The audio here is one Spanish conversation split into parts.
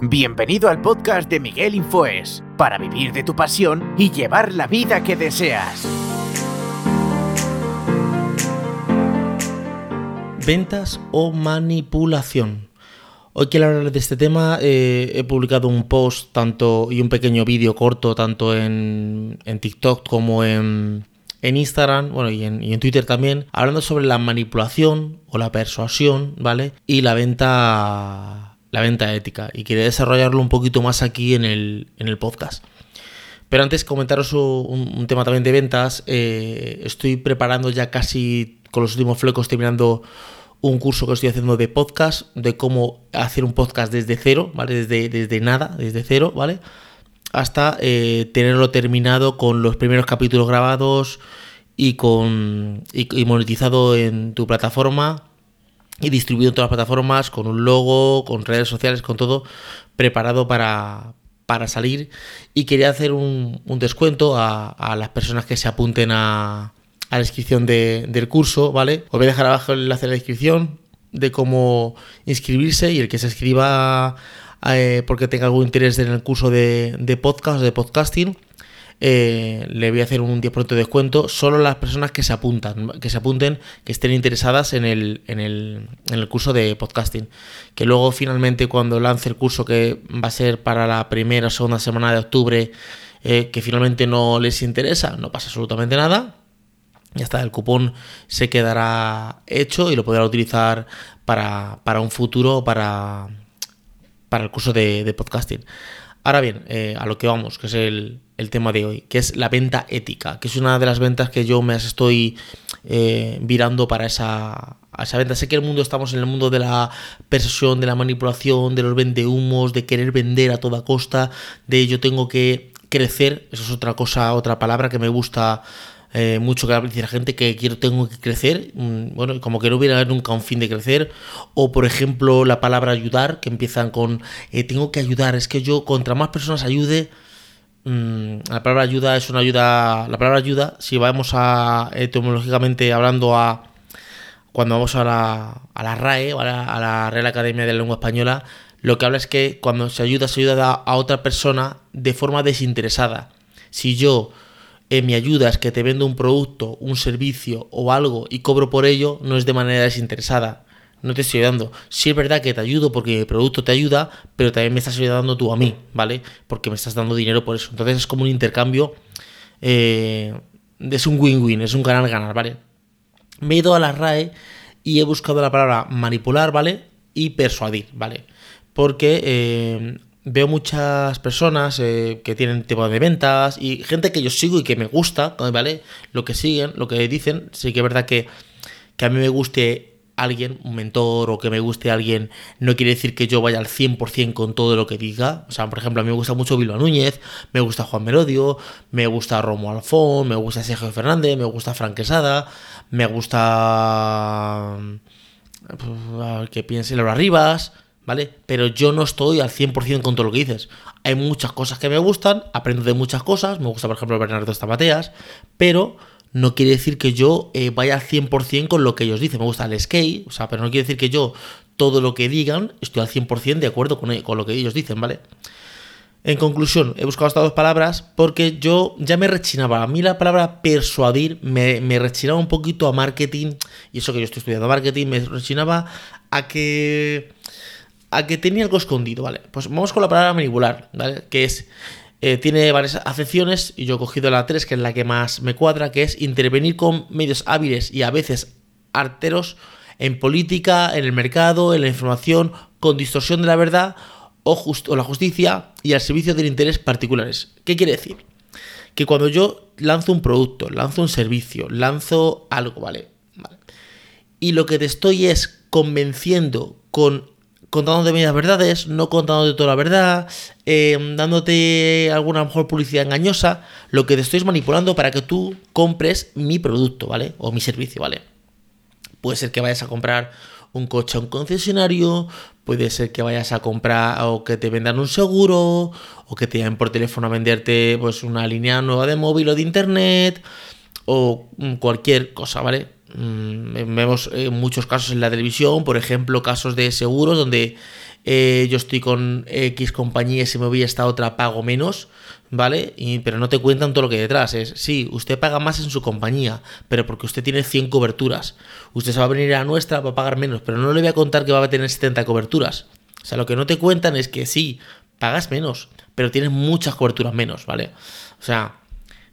Bienvenido al podcast de Miguel Infoes, para vivir de tu pasión y llevar la vida que deseas. Ventas o manipulación. Hoy quiero hablar de este tema. Eh, he publicado un post tanto y un pequeño vídeo corto tanto en, TikTok como en, Instagram, bueno, y en, y en, Twitter también, hablando sobre la manipulación o la persuasión, ¿vale? Y la venta la venta ética y quería desarrollarlo un poquito más aquí en el, podcast. Pero antes comentaros un, tema también de ventas. Eh, estoy preparando ya casi con los últimos flecos terminando un curso que estoy haciendo de podcast, de cómo hacer un podcast desde cero, ¿vale? Desde, desde nada, desde cero, ¿vale? Hasta eh, tenerlo terminado con los primeros capítulos grabados y con y monetizado en tu plataforma y distribuido en todas las plataformas con un logo, con redes sociales, con todo preparado para, para salir. Y quería hacer un, descuento a, las personas que se apunten a, a la inscripción del curso, ¿vale? Os voy a dejar abajo el enlace de la inscripción de cómo inscribirse y el que se inscriba eh, porque tenga algún interés en el curso de, de podcast, de podcasting, eh, le voy a hacer un 10% de descuento solo las personas que se apuntan, que se apunten, que estén interesadas en el, en el, en el curso de podcasting. Que luego finalmente cuando lance el curso que va a ser para la primera o segunda semana de octubre, eh, que finalmente no les interesa, no pasa absolutamente nada. Ya está, el cupón se quedará hecho y lo podrá utilizar para, para un futuro, para, para el curso de, podcasting. Ahora bien, eh, a lo que vamos, que es el, tema de hoy, que es la venta ética, que es una de las ventas que yo me estoy eh, virando para esa, esa venta. Sé que el mundo estamos en el mundo de la persuasión, de la manipulación, de los vendehumos, de querer vender a toda costa, de yo tengo que crecer, eso es otra cosa, otra palabra que me gusta eh, mucho que decir la gente que quiero, tengo que crecer, mm, bueno, como que no hubiera nunca un fin de crecer, o por ejemplo la palabra ayudar, que empiezan con eh, tengo que ayudar, es que yo contra más personas ayude, mm, la palabra ayuda es una ayuda, la palabra ayuda, si vamos a etimológicamente hablando a cuando vamos a la, a la RAE, a la, a la Real Academia de la Lengua Española, lo que habla es que cuando se ayuda, se ayuda a otra persona de forma desinteresada. Si yo mi ayuda es que te vendo un producto, un servicio o algo y cobro por ello, no es de manera desinteresada. No te estoy ayudando. Sí es verdad que te ayudo porque mi producto te ayuda, pero también me estás ayudando tú a mí, ¿vale? Porque me estás dando dinero por eso. Entonces es como un intercambio. Eh, es un win-win, es un ganar-ganar, ¿vale? Me he ido a la RAE y he buscado la palabra manipular, ¿vale? Y persuadir, ¿vale? Porque eh, veo muchas personas eh, que tienen tema de ventas y gente que yo sigo y que me gusta, ¿vale? Lo que siguen, lo que dicen. Sí que es verdad que, que a mí me guste alguien, un mentor o que me guste alguien, no quiere decir que yo vaya al 100% con todo lo que diga. O sea, por ejemplo, a mí me gusta mucho Bilbao Núñez, me gusta Juan Merodio, me gusta Romo Alfón, me gusta Sergio Fernández, me gusta Frank Quesada, me gusta... Pues, que piense Laura Rivas, ¿vale? Pero yo no estoy al 100% con todo lo que dices. Hay muchas cosas que me gustan, aprendo de muchas cosas, me gusta por ejemplo Bernardo Estamateas, pero no quiere decir que yo eh, vaya al 100% con lo que ellos dicen. Me gusta el skate, o sea, pero no quiere decir que yo todo lo que digan estoy al 100% de acuerdo con, con lo que ellos dicen, ¿vale? En conclusión, he buscado estas dos palabras porque yo ya me rechinaba. A mí la palabra persuadir me, me rechinaba un poquito a marketing, y eso que yo estoy estudiando marketing, me rechinaba a que a que tenía algo escondido, ¿vale? Pues vamos con la palabra manipular, ¿vale? Que es, eh, tiene varias acepciones y yo he cogido la 3, que es la que más me cuadra, que es intervenir con medios hábiles y a veces arteros en política, en el mercado, en la información, con distorsión de la verdad o, o la justicia y al servicio del interés particulares. ¿Qué quiere decir? Que cuando yo lanzo un producto, lanzo un servicio, lanzo algo, ¿vale? ¿vale? Y lo que te estoy es convenciendo con contándote medias verdades, no contándote toda la verdad, eh, dándote alguna mejor publicidad engañosa, lo que te estoy manipulando para que tú compres mi producto, ¿vale? O mi servicio, ¿vale? Puede ser que vayas a comprar un coche a un concesionario, puede ser que vayas a comprar o que te vendan un seguro, o que te llamen por teléfono a venderte pues una línea nueva de móvil o de internet, o cualquier cosa, ¿vale? Mm, vemos eh, muchos casos en la televisión, por ejemplo, casos de seguros donde eh, yo estoy con X compañía y si me voy a esta otra pago menos, ¿vale? Pero no te cuentan todo lo que hay detrás. Es, sí, usted paga más en su compañía, pero porque usted tiene 100 coberturas. Usted se va a venir a nuestra para pagar menos, pero no le voy a contar que va a tener 70 coberturas. O sea, lo que no te cuentan es que sí, pagas menos, pero tienes muchas coberturas menos, ¿vale? O sea,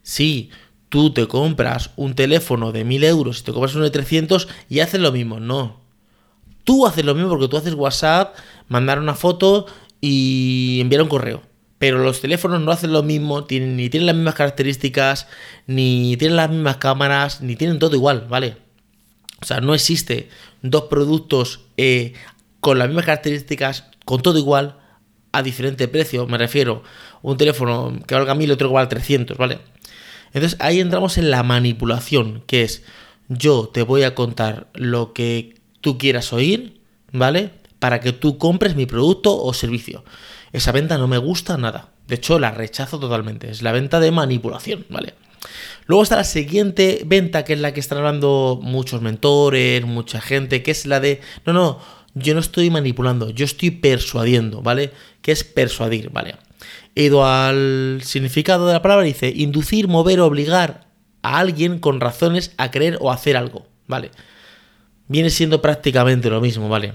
sí, tú te compras un teléfono de 1000 euros y te compras uno de 300 y haces lo mismo. No. Tú haces lo mismo porque tú haces WhatsApp, mandar una foto y enviar un correo. Pero los teléfonos no hacen lo mismo, ni tienen las mismas características, ni tienen las mismas cámaras, ni tienen todo igual, ¿vale? O sea, no existe dos productos eh, con las mismas características, con todo igual, a diferente precio. Me refiero, un teléfono que valga 1000 y otro que valga 300, ¿vale? Entonces ahí entramos en la manipulación, que es yo te voy a contar lo que tú quieras oír, ¿vale? Para que tú compres mi producto o servicio. Esa venta no me gusta nada. De hecho, la rechazo totalmente. Es la venta de manipulación, ¿vale? Luego está la siguiente venta, que es la que están hablando muchos mentores, mucha gente, que es la de, no, no, yo no estoy manipulando, yo estoy persuadiendo, ¿vale? ¿Qué es persuadir, ¿vale? He ido al significado de la palabra y dice inducir, mover, obligar a alguien con razones a creer o hacer algo, ¿vale? Viene siendo prácticamente lo mismo, ¿vale?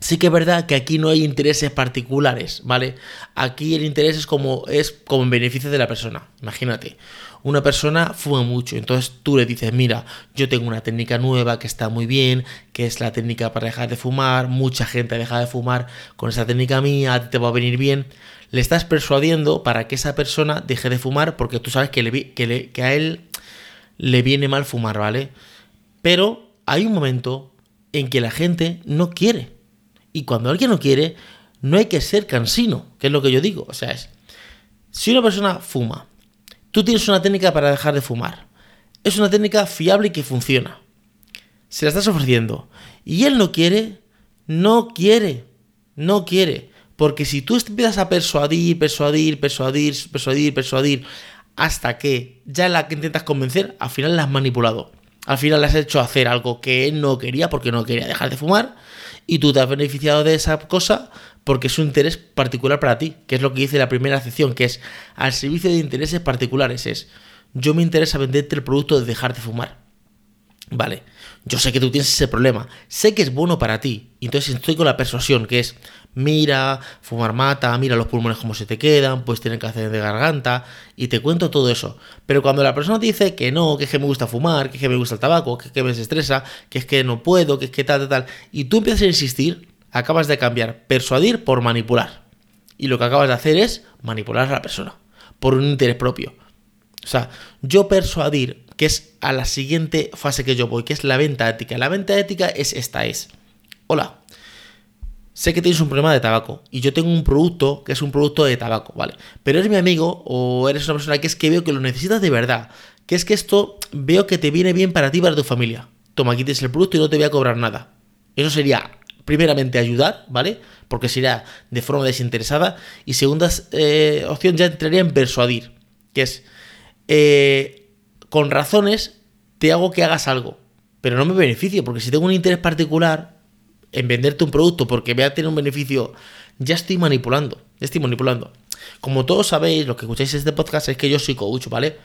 Sí que es verdad que aquí no hay intereses particulares, ¿vale? Aquí el interés es como es como en beneficio de la persona. Imagínate, una persona fuma mucho, entonces tú le dices, mira, yo tengo una técnica nueva que está muy bien, que es la técnica para dejar de fumar, mucha gente ha dejado de fumar con esa técnica mía, te va a venir bien. Le estás persuadiendo para que esa persona deje de fumar porque tú sabes que, le, que, a él le viene mal fumar, ¿vale? Pero hay un momento en que la gente no quiere. Y cuando alguien no quiere, no hay que ser cansino, que es lo que yo digo. O sea, es, si una persona fuma Tú tienes una técnica para dejar de fumar. Es una técnica fiable y que funciona. Se la estás ofreciendo. Y él no quiere, no quiere, no quiere. Porque si tú empiezas a persuadir, persuadir, persuadir, persuadir, persuadir, hasta que ya la que intentas convencer, al final la has manipulado. Al final le has hecho hacer algo que él no quería porque no quería dejar de fumar y tú te has beneficiado de esa cosa porque es un interés particular para ti, que es lo que dice la primera sección, que es al servicio de intereses particulares. Es, yo me interesa venderte el producto de dejar de fumar. Vale, yo sé que tú tienes ese problema, sé que es bueno para ti, entonces estoy con la persuasión, que es, mira, fumar mata, mira los pulmones cómo se te quedan, pues tienen hacer de garganta, y te cuento todo eso. Pero cuando la persona te dice que no, que es que me gusta fumar, que es que me gusta el tabaco, que es que me estresa, que es que no puedo, que es que tal, tal, tal, y tú empiezas a insistir, acabas de cambiar persuadir por manipular. Y lo que acabas de hacer es manipular a la persona por un interés propio. O sea, yo persuadir, que es a la siguiente fase que yo voy, que es la venta ética. La venta ética es esta, es, hola, sé que tienes un problema de tabaco y yo tengo un producto que es un producto de tabaco, ¿vale? Pero eres mi amigo o eres una persona que es que veo que lo necesitas de verdad, que es que esto veo que te viene bien para ti y para tu familia. Toma, aquí tienes el producto y no te voy a cobrar nada. Eso sería primeramente ayudar, ¿vale? Porque sería de forma desinteresada. Y segunda eh, opción ya entraría en persuadir, que es, eh, con razones te hago que hagas algo, pero no me beneficio, porque si tengo un interés particular en venderte un producto porque voy a tener un beneficio, ya estoy manipulando, estoy manipulando. Como todos sabéis, lo que escucháis este podcast es que yo soy coach, ¿vale?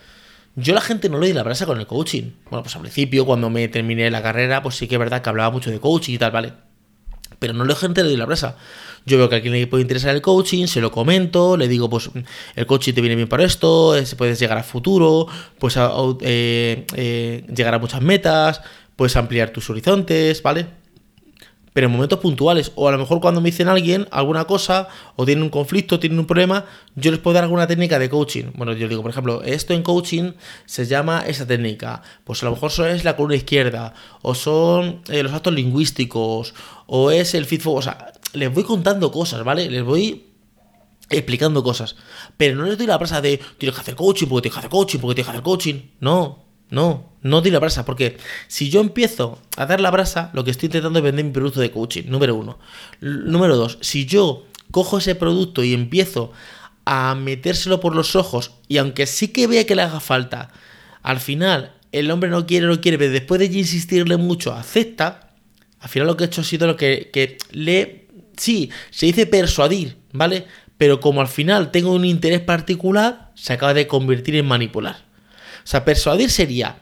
Yo la gente no le di la brasa con el coaching. Bueno, pues al principio, cuando me terminé la carrera, pues sí que es verdad que hablaba mucho de coaching y tal, ¿vale? pero no le gente le doy la brasa. Yo veo que a alguien le puede interesar el coaching, se lo comento, le digo, pues el coaching te viene bien para esto, puedes llegar a futuro, pues eh, eh, llegar a muchas metas, puedes ampliar tus horizontes, ¿vale? Pero en momentos puntuales. O a lo mejor cuando me dicen alguien alguna cosa, o tienen un conflicto, tienen un problema, yo les puedo dar alguna técnica de coaching. Bueno, yo digo, por ejemplo, esto en coaching se llama esa técnica. Pues a lo mejor es la columna izquierda, o son eh, los actos lingüísticos, o es el feedback. O sea, les voy contando cosas, ¿vale? Les voy explicando cosas. Pero no les doy la brasa de tienes que hacer coaching porque tienes que hacer coaching porque tienes que hacer coaching. No, no, no di la brasa, porque si yo empiezo a dar la brasa, lo que estoy intentando es vender mi producto de coaching, número uno. número dos, si yo cojo ese producto y empiezo a metérselo por los ojos, y aunque sí que vea que le haga falta, al final el hombre no quiere, no quiere, pero después de insistirle mucho, acepta, al final lo que he hecho ha sido lo que, que le... Sí, se dice persuadir, ¿vale? Pero como al final tengo un interés particular, se acaba de convertir en manipular. Sea, persuadir sería,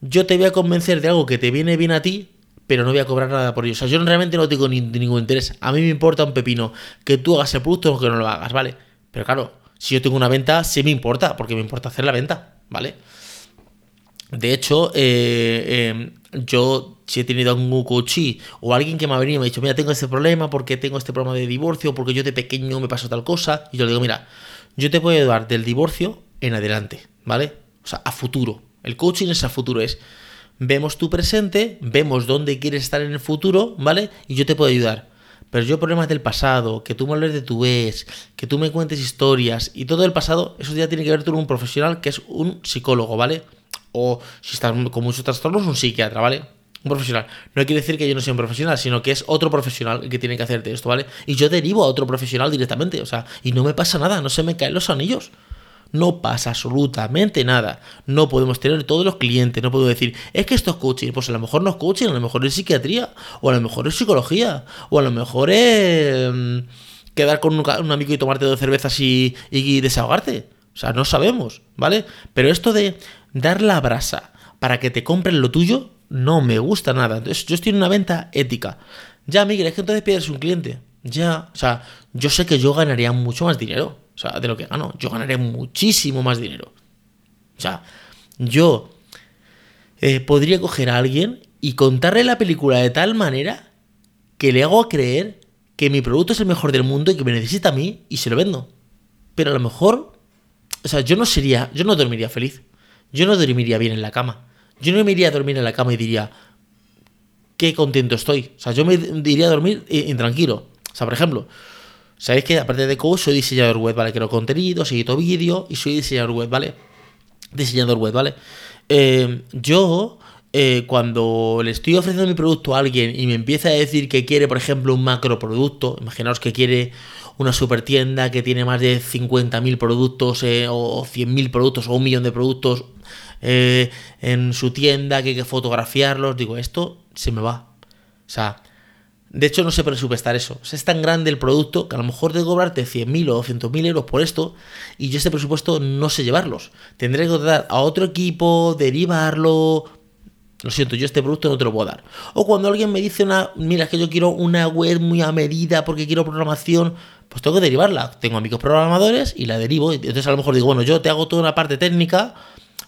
yo te voy a convencer de algo que te viene bien a ti, pero no voy a cobrar nada por ello. O sea, yo realmente no tengo ningún interés. A mí me importa un pepino que tú hagas el producto o que no lo hagas, ¿vale? Pero claro, si yo tengo una venta, sí me importa, porque me importa hacer la venta, ¿vale? De hecho, eh, em, yo si he tenido un coachí o alguien que me ha venido y me ha dicho, mira, tengo este problema porque tengo este problema de divorcio, porque yo de pequeño me pasó tal cosa, y yo le digo, mira, yo te puedo ayudar del divorcio en adelante, ¿vale? O sea, a futuro. El coaching es a futuro, es vemos tu presente, vemos dónde quieres estar en el futuro, ¿vale? Y yo te puedo ayudar. Pero yo problemas del pasado, que tú me hables de tu ex, que tú me cuentes historias y todo el pasado, eso ya tiene que ver con un profesional que es un psicólogo, ¿vale? O si estás con muchos trastornos, un psiquiatra, ¿vale? Un profesional. No quiere decir que yo no sea un profesional, sino que es otro profesional que tiene que hacerte esto, ¿vale? Y yo derivo a otro profesional directamente, o sea, y no me pasa nada, no se me caen los anillos no pasa absolutamente nada. No podemos tener todos los clientes, no puedo decir, es que esto es coaching, pues a lo mejor no es coaching, a lo mejor es psiquiatría, o a lo mejor es psicología, o a lo mejor es mm, quedar con un, amigo y tomarte dos cervezas y, y desahogarte. O sea, no sabemos, ¿vale? Pero esto de dar la brasa para que te compren lo tuyo, no me gusta nada. Entonces, yo estoy en una venta ética. Ya, Miguel, es que entonces pierdes un cliente. Ya, o sea, yo sé que yo ganaría mucho más dinero. O sea, de lo que gano. Yo ganaré muchísimo más dinero. O sea, yo eh, podría coger a alguien y contarle la película de tal manera que le hago creer que mi producto es el mejor del mundo y que me necesita a mí y se lo vendo. Pero a lo mejor, o sea, yo no sería, yo no dormiría feliz. Yo no dormiría bien en la cama. Yo no me iría a dormir en la cama y diría, qué contento estoy. O sea, yo me iría a dormir intranquilo. O sea, por ejemplo, Sabéis que aparte de coach soy diseñador web, ¿vale? Creo contenido, edito vídeo y soy diseñador web, ¿vale? Diseñador web, ¿vale? Eh, yo, eh, cuando le estoy ofreciendo mi producto a alguien y me empieza a decir que quiere, por ejemplo, un macro producto, imaginaos que quiere una super tienda que tiene más de 50.000 productos eh, o 100.000 productos o un millón de productos en su tienda, que hay que fotografiarlos, digo, esto se me va. O sea, de hecho, no sé presupuestar eso. es tan grande el producto que a lo mejor de cobrarte 100.000 o 200.000 euros por esto y yo este presupuesto no sé llevarlos. Tendré que dar a otro equipo, derivarlo. Lo siento, yo este producto no te lo puedo dar. O cuando alguien me dice una, mira, es que yo quiero una web muy a medida porque quiero programación, pues tengo que derivarla. Tengo amigos programadores y la derivo. Entonces a lo mejor digo, bueno, yo te hago toda una parte técnica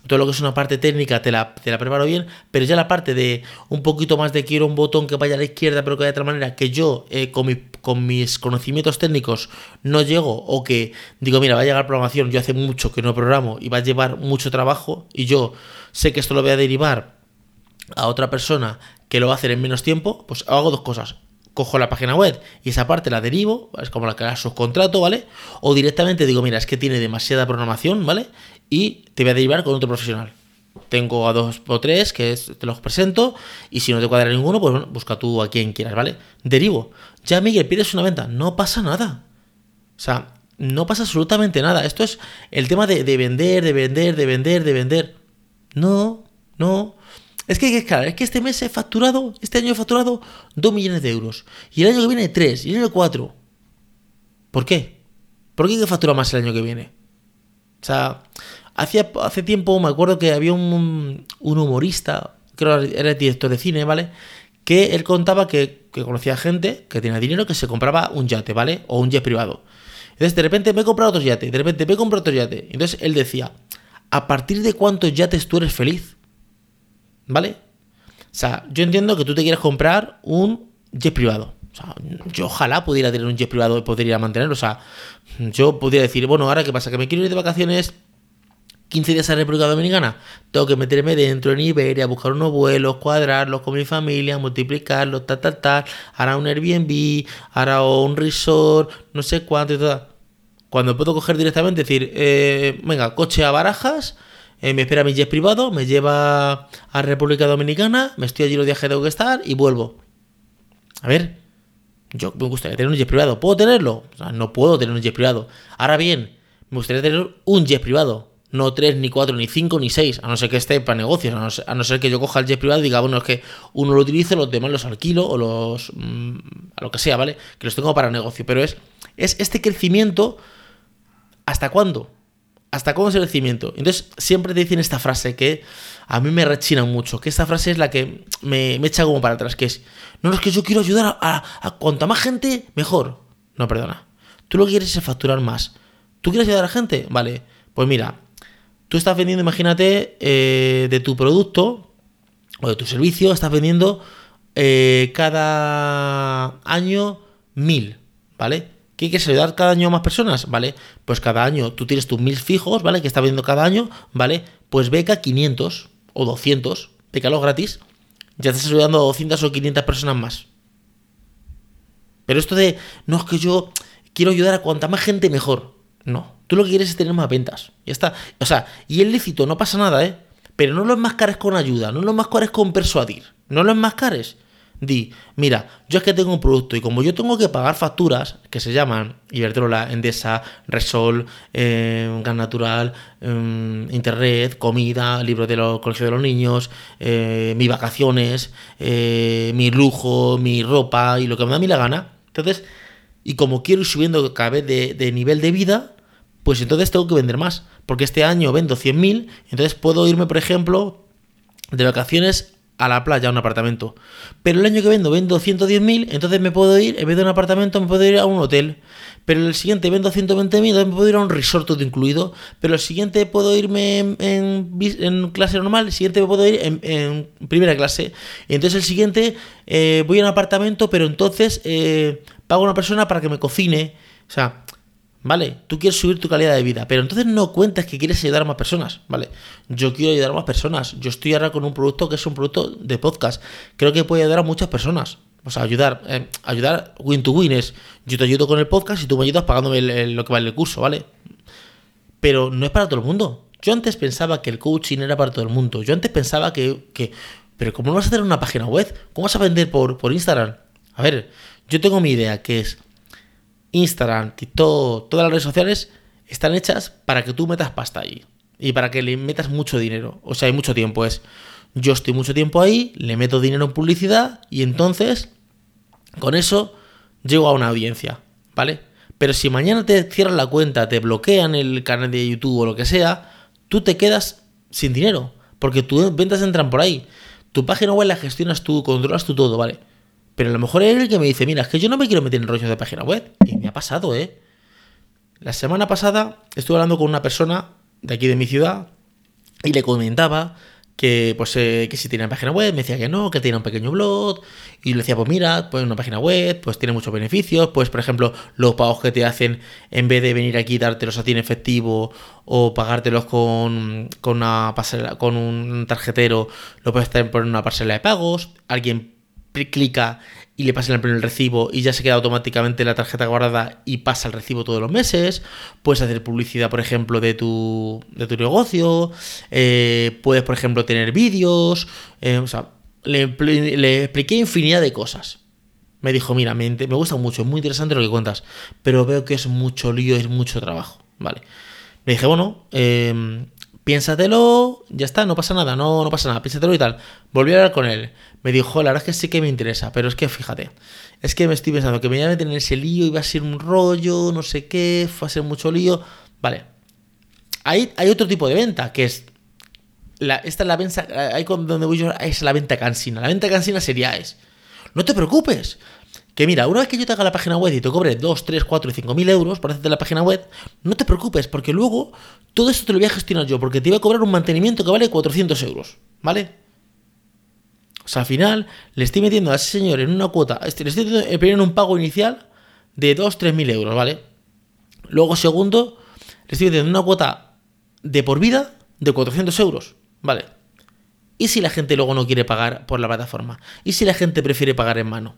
todo lo que es una parte técnica te la, te la preparo bien, pero ya la parte de un poquito más de quiero un botón que vaya a la izquierda, pero que de otra manera, que yo eh, con, con, mis conocimientos técnicos no llego, o que digo, mira, va a llegar programación, yo hace mucho que no programo y va a llevar mucho trabajo, y yo sé que esto lo voy a derivar a otra persona que lo va a hacer en menos tiempo, pues hago dos cosas cojo la página web y esa parte la derivo, es como la que la subcontrato, ¿vale? O directamente digo, mira, es que tiene demasiada programación, ¿vale? Y te voy a derivar con otro profesional. Tengo a dos o tres que te los presento y si no te cuadra ninguno, pues busca tú a quien quieras, ¿vale? Derivo. Ya, Miguel, pides una venta. No pasa nada. O sea, no pasa absolutamente nada. Esto es el tema de, de vender, de vender, de vender, de vender. No, no. Es que, claro, es que este mes he facturado, este año he facturado 2 millones de euros. Y el año que viene 3, y el año 4. ¿Por qué? ¿Por qué hay que más el año que viene? O sea, hace, hace tiempo me acuerdo que había un, humorista, creo que era director de cine, ¿vale? Que él contaba que, que conocía gente que tenía dinero que se compraba un yate, ¿vale? O un jet privado. Entonces de repente me he comprado otro yate, de repente me he comprado otro yate. Entonces él decía, ¿a partir de cuántos yates tú eres feliz? ¿Vale? O sea, yo entiendo que tú te quieres comprar un jet privado. O sea, yo ojalá pudiera tener un jet privado y poder mantenerlo. O sea, yo podría decir, bueno, ahora qué pasa, que me quiero ir de vacaciones 15 días a República Dominicana. Tengo que meterme dentro en Iberia, buscar unos vuelos, cuadrarlos con mi familia, multiplicarlos, tal, tal, tal. Hará un Airbnb, hará un resort, no sé cuánto y todo. Cuando puedo coger directamente, decir, eh, venga, coche a barajas eh, me espera mi jet privado, me lleva a República Dominicana, me estoy allí los días que tengo que estar y vuelvo. A ver, yo me gustaría tener un jet privado. ¿Puedo tenerlo? No puedo tener un jet privado. Ahora bien, me gustaría tener un jet privado. no 3, ni 4, ni 5, ni 6, a no ser que esté para negocios, a no, ser, que yo coja el jet privado y diga, bueno, es que uno lo utilizo, los demás los alquilo o los... Mm, a lo que sea, ¿vale? Que los tengo para negocio, pero es, es este crecimiento, ¿hasta cuándo? ¿Hasta cuándo es el crecimiento? Entonces, siempre te dicen esta frase que a mí me rechina mucho, que esta frase es la que me, echa como para atrás, que es, no, es que yo quiero ayudar a, a, cuanta más gente, mejor. No, perdona. Tú lo que quieres es facturar más. ¿Tú quieres ayudar a la gente? Vale, pues mira, tú estás vendiendo, imagínate, eh, de tu producto o de tu servicio, estás vendiendo eh, cada año mil, ¿vale? ¿Qué quieres ayudar cada año a más personas? ¿Vale? Pues cada año tú tienes tus mil fijos, ¿vale? Que está vendiendo cada año, ¿vale? Pues beca 500 o 200, los gratis, ya estás ayudando a 200 o 500 personas más. Pero esto de, no es que yo quiero ayudar a cuanta más gente mejor. No, tú lo que quieres es tener más ventas. Ya está. O sea, y el lícito, no pasa nada, ¿eh? Pero no lo enmascares con ayuda, no lo enmascares con persuadir, no lo enmascares. Di, mira, yo es que tengo un producto y como yo tengo que pagar facturas que se llaman Iberdrola, Endesa, Resol, eh, Gas Natural, em, Internet, comida, libros de los colegios de los niños, eh, mis vacaciones, eh, mi lujo, mi ropa y lo que me da a mí la gana. Entonces, y como quiero ir subiendo cada vez de, nivel de vida, pues entonces tengo que vender más. Porque este año vendo 100.000, entonces puedo irme, por ejemplo, de vacaciones a la playa, a un apartamento. Pero el año que vendo, vendo 110.000, entonces me puedo ir, en vez de un apartamento, me puedo ir a un hotel. Pero el siguiente vendo 120.000, entonces me puedo ir a un resort todo incluido. Pero el siguiente puedo irme en, clase normal, el siguiente me puedo ir en, primera clase. Entonces el siguiente eh, voy a un apartamento, pero entonces eh, pago a una persona para que me cocine. O sea, ¿vale? Tú quieres subir tu calidad de vida, pero entonces no cuentas que quieres ayudar a más personas, ¿vale? Yo quiero ayudar a más personas. Yo estoy ahora con un producto que es un producto de podcast. Creo que puede ayudar a muchas personas. O sea, ayudar, eh, ayudar win to win es yo te ayudo con el podcast y tú me ayudas pagándome lo que vale el curso, ¿vale? Pero no es para todo el mundo. Yo antes pensaba que el coaching era para todo el mundo. Yo antes pensaba que, que pero ¿cómo no vas a tener una página web? ¿Cómo vas a vender por, por Instagram? A ver, yo tengo mi idea que es Instagram, TikTok, todas las redes sociales están hechas para que tú metas pasta ahí y para que le metas mucho dinero. O sea, hay mucho tiempo. Es yo estoy mucho tiempo ahí, le meto dinero en publicidad y entonces con eso llego a una audiencia, ¿vale? Pero si mañana te cierran la cuenta, te bloquean el canal de YouTube o lo que sea, tú te quedas sin dinero, porque tus ventas entran por ahí. Tu página web la gestionas tú, controlas tú todo, ¿vale? Pero a lo mejor es el que me dice, mira, es que yo no me quiero meter en rollos de página web. Y me ha pasado, ¿eh? La semana pasada estuve hablando con una persona de aquí de mi ciudad y le comentaba que pues eh, que si tiene página web, me decía que no, que tiene un pequeño blog, y le decía, pues mira, pues una página web, pues tiene muchos beneficios, pues por ejemplo, los pagos que te hacen, en vez de venir aquí y dártelos a ti en efectivo, o pagártelos con, con una con un tarjetero, lo puedes tener por una parcela de pagos, alguien clica y le pasa el primer recibo y ya se queda automáticamente la tarjeta guardada y pasa el recibo todos los meses. Puedes hacer publicidad, por ejemplo, de tu, de tu negocio. Eh, puedes, por ejemplo, tener vídeos. Eh, o sea, le, expliqué infinidad de cosas. Me dijo, mira, me, me, gusta mucho, es muy interesante lo que cuentas, pero veo que es mucho lío, es mucho trabajo. Vale. Le dije, bueno, eh, piénsatelo, ya está, no pasa nada, no, no pasa nada, piénsatelo y tal. Volví a hablar con él, me dijo, la verdad es que sí que me interesa, pero es que fíjate, es que me estoy pensando que me voy a meter en ese lío, iba a ser un rollo, no sé qué, va a ser mucho lío. Vale, hay, hay otro tipo de venta, que es, la, esta es la venta, ahí donde voy yo, es la venta cansina. La venta cansina sería es, no te preocupes, que mira, una vez que yo te haga la página web y te cobre 2, 3, 4 y 5 mil euros por hacerte la página web, no te preocupes, porque luego todo esto te lo voy a gestionar yo, porque te voy a cobrar un mantenimiento que vale 400 euros, ¿vale? O sea, al final le estoy metiendo a ese señor en una cuota, este, le estoy metiendo en un pago inicial de 2, 3 mil euros, ¿vale? Luego, segundo, le estoy metiendo una cuota de por vida de 400 euros, ¿vale? ¿Y si la gente luego no quiere pagar por la plataforma? ¿Y si la gente prefiere pagar en mano?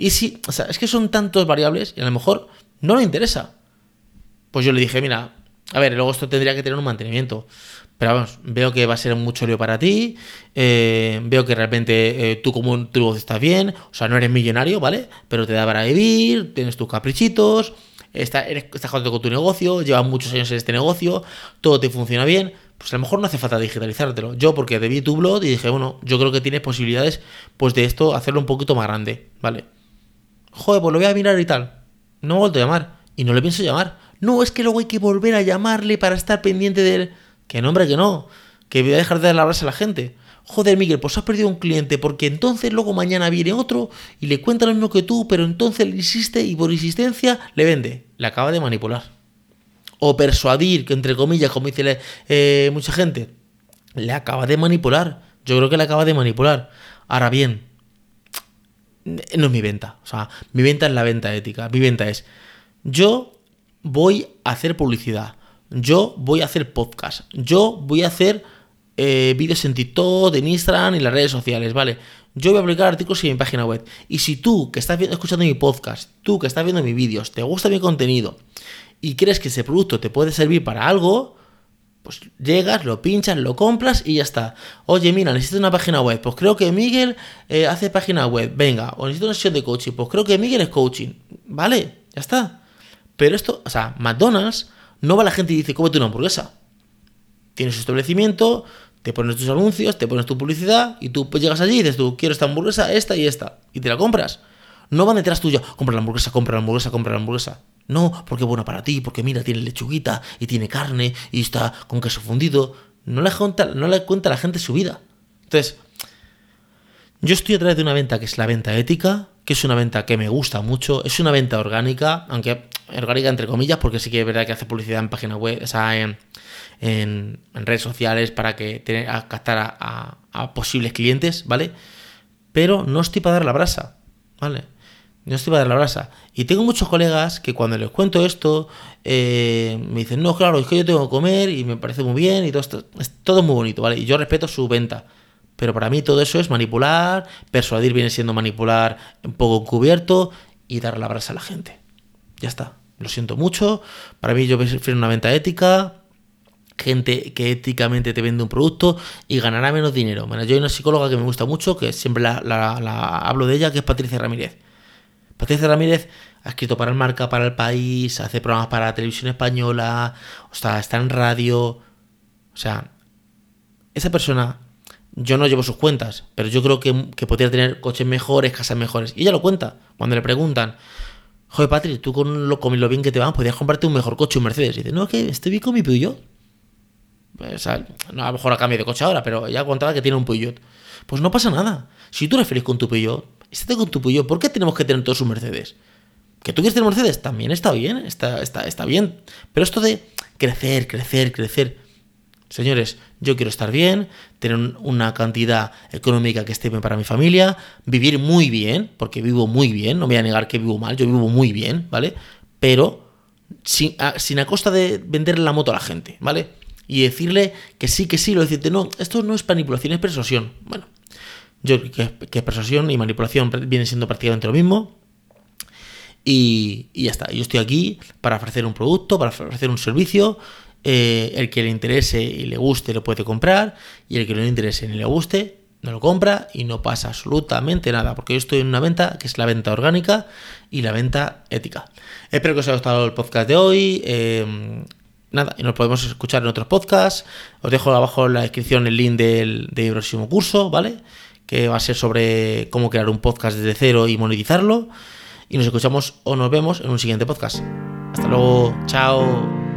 Y si, o sea, es que son tantos variables y a lo mejor no le interesa. Pues yo le dije, mira, a ver, luego esto tendría que tener un mantenimiento. Pero vamos, veo que va a ser mucho lío para ti. Eh, veo que realmente eh, tú como tu voz estás bien. O sea, no eres millonario, ¿vale? Pero te da para vivir, tienes tus caprichitos. estás, estás contento con tu negocio, llevas muchos años en este negocio, todo te funciona bien, pues a lo mejor no hace falta digitalizártelo. Yo porque vi tu blog y dije, bueno, yo creo que tienes posibilidades pues de esto hacerlo un poquito más grande, ¿vale? Joder, pues lo voy a mirar y tal. No he vuelto a llamar y no le pienso llamar. No, es que luego hay que volver a llamarle para estar pendiente de él. Que no, hombre, que no. Que voy a dejar de darle a la gente. Joder, Miguel, pues has perdido un cliente porque entonces luego mañana viene otro y le cuenta lo mismo que tú, pero entonces le insiste y por insistencia le vende. Le acaba de manipular o persuadir, que entre comillas, como dice eh, mucha gente, le acaba de manipular. Yo creo que le acaba de manipular. Ahora bien, no es mi venta. O sea, mi venta es la venta ética. Mi venta es, yo voy a hacer publicidad. Yo voy a hacer podcast. Yo voy a hacer eh, vídeos en TikTok, en Instagram y las redes sociales, ¿vale? Yo voy a publicar artículos en mi página web. Y si tú, que estás escuchando mi podcast, tú que estás viendo mis vídeos, te gusta mi contenido y crees que ese producto te puede servir para algo, pues llegas, lo pinchas, lo compras y ya está. Oye, mira, necesito una página web. Pues creo que Miguel eh, hace página web. Venga, o necesito una sesión de coaching. Pues creo que Miguel es coaching. Vale, ya está. Pero esto, o sea, McDonald's no va la gente y dice, cómete una hamburguesa. Tienes su establecimiento, te pones tus anuncios, te pones tu publicidad y tú pues llegas allí y dices tú, quiero esta hamburguesa, esta y esta. Y te la compras. No van detrás tuyo, compra la hamburguesa, compra la hamburguesa, compra la hamburguesa. No, porque es bueno para ti, porque mira, tiene lechuguita y tiene carne y está con queso fundido. No le cuenta, no le cuenta a la gente su vida. Entonces, yo estoy a través de una venta que es la venta ética, que es una venta que me gusta mucho, es una venta orgánica, aunque orgánica entre comillas, porque sí que es verdad que hace publicidad en página web, o sea, en, redes sociales para que tener, a captar a, a posibles clientes, ¿vale? Pero no estoy para dar la brasa, ¿vale? No estoy para dar la brasa. Y tengo muchos colegas que cuando les cuento esto, eh, me dicen, no, claro, es que yo tengo que comer y me parece muy bien y todo esto, es todo muy bonito, ¿vale? Y yo respeto su venta. Pero para mí todo eso es manipular, persuadir viene siendo manipular un poco encubierto y dar la brasa a la gente. Ya está. Lo siento mucho. Para mí yo prefiero una venta ética, gente que éticamente te vende un producto y ganará menos dinero. Bueno, yo hay una psicóloga que me gusta mucho, que siempre la hablo de ella, que es Patricia Ramírez Patricia Ramírez ha escrito para el Marca, para el País, hace programas para la televisión española, o sea, está en radio. O sea, esa persona, yo no llevo sus cuentas, pero yo creo que, podría tener coches mejores, casas mejores. Y ella lo cuenta. Cuando le preguntan, joder, Patri, tú con lo, con lo bien que te van, podrías comprarte un mejor coche, un Mercedes. Y dice, no, que estoy bien con mi Peugeot. O sea, no, a lo mejor a cambio de coche ahora, pero ella contaba que tiene un Peugeot. Pues no pasa nada. Si tú eres feliz con tu Peugeot, estate con tu Peugeot. ¿Por qué tenemos que tener todos sus Mercedes? Que tú quieres tener Mercedes también está bien, está, está, está bien. Pero esto de crecer, crecer, crecer. Señores, yo quiero estar bien, tener una cantidad económica que esté bien para mi familia, vivir muy bien, porque vivo muy bien, no voy a negar que vivo mal, yo vivo muy bien, ¿vale? Pero sin a, sin a costa de venderle la moto a la gente, ¿vale? Y decirle que sí, que sí, lo decirte, no, esto no es manipulación, es persuasión. Bueno, yo creo que, persuasión y manipulación vienen siendo prácticamente lo mismo. Y, ya está. Yo estoy aquí para ofrecer un producto, para ofrecer un servicio. Eh, el que le interese y le guste lo puede comprar. Y el que no le interese ni le guste, no lo compra y no pasa absolutamente nada. Porque yo estoy en una venta que es la venta orgánica y la venta ética. Espero que os haya gustado el podcast de hoy. Eh, nada, y nos podemos escuchar en otros podcasts. Os dejo abajo en la descripción el link del próximo curso, ¿vale? Que va a ser sobre cómo crear un podcast desde cero y monetizarlo. Y nos escuchamos o nos vemos en un siguiente podcast. Hasta luego, chao.